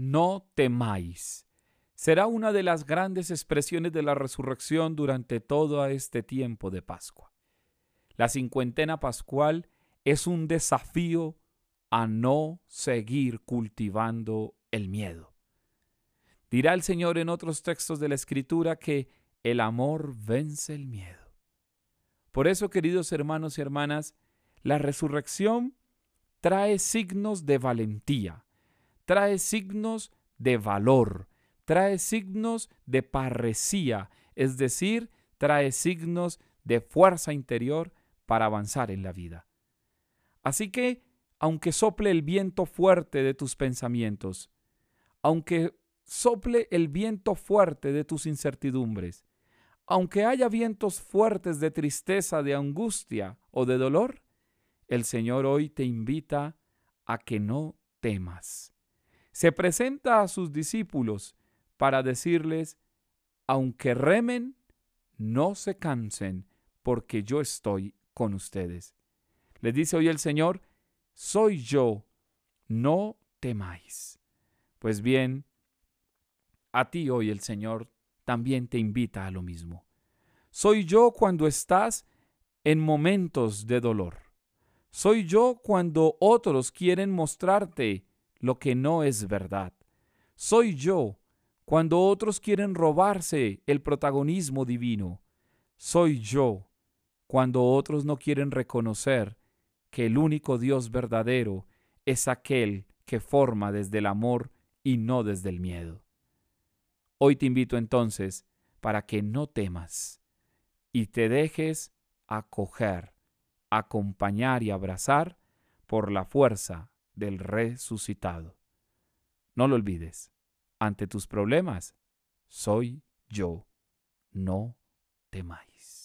no temáis. Será una de las grandes expresiones de la resurrección durante todo este tiempo de Pascua. La cincuentena pascual es un desafío a no seguir cultivando el miedo. Dirá el Señor en otros textos de la Escritura que el amor vence el miedo. Por eso, queridos hermanos y hermanas, la resurrección trae signos de valentía, trae signos de valor, trae signos de parresía, es decir, trae signos de fuerza interior para avanzar en la vida. Así que, aunque sople el viento fuerte de tus pensamientos, aunque sople el viento fuerte de tus incertidumbres, aunque haya vientos fuertes de tristeza, de angustia o de dolor, el Señor hoy te invita a que no temas. Se presenta a sus discípulos para decirles, aunque remen, no se cansen, porque yo estoy con ustedes. Les dice hoy el Señor, soy yo, no temáis. Pues bien, a ti hoy el Señor también te invita a lo mismo. Soy yo cuando estás en momentos de dolor. Soy yo cuando otros quieren mostrarte lo que no es verdad. Soy yo cuando otros quieren robarse el protagonismo divino. Soy yo cuando otros no quieren reconocer que el único Dios verdadero es aquel que forma desde el amor y no desde el miedo. Hoy te invito entonces para que no temas y te dejes acoger, acompañar y abrazar por la fuerza del resucitado. No lo olvides, ante tus problemas, soy yo, no temáis.